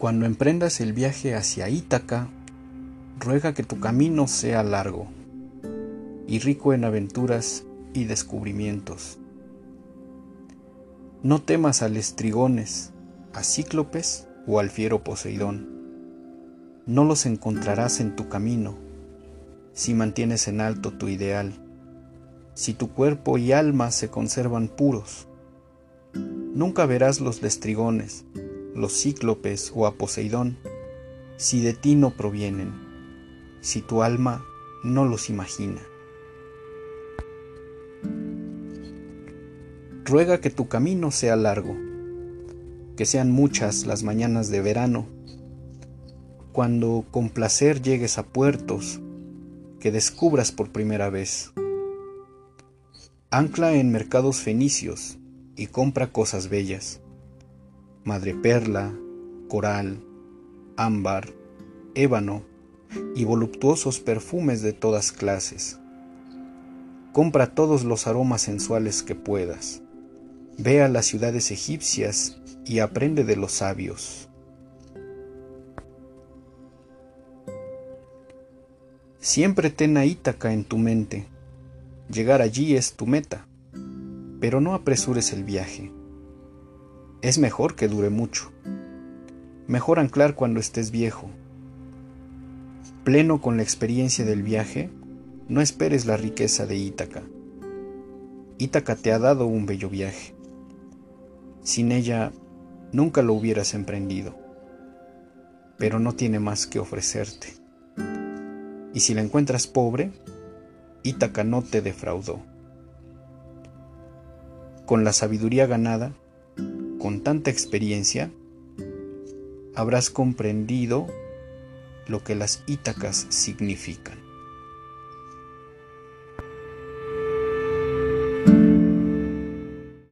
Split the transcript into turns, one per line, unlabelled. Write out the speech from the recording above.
Cuando emprendas el viaje hacia Ítaca, ruega que tu camino sea largo y rico en aventuras y descubrimientos. No temas a lestrigones, a cíclopes o al fiero Poseidón. No los encontrarás en tu camino si mantienes en alto tu ideal, si tu cuerpo y alma se conservan puros. Nunca verás los lestrigones, los cíclopes o a Poseidón, si de ti no provienen, si tu alma no los imagina. Ruega que tu camino sea largo, que sean muchas las mañanas de verano, cuando con placer llegues a puertos que descubras por primera vez. Ancla en mercados fenicios y compra cosas bellas madreperla, coral, ámbar, ébano y voluptuosos perfumes de todas clases. Compra todos los aromas sensuales que puedas. Ve a las ciudades egipcias y aprende de los sabios. Siempre ten a Ítaca en tu mente. Llegar allí es tu meta, pero no apresures el viaje es mejor que dure mucho. Mejor anclar cuando estés viejo. Pleno con la experiencia del viaje, no esperes la riqueza de Ítaca. Ítaca te ha dado un bello viaje. Sin ella, nunca lo hubieras emprendido, pero no tiene más que ofrecerte. Y si la encuentras pobre, Ítaca no te defraudó. Con la sabiduría ganada, con tanta experiencia, habrás comprendido lo que las Ítacas significan.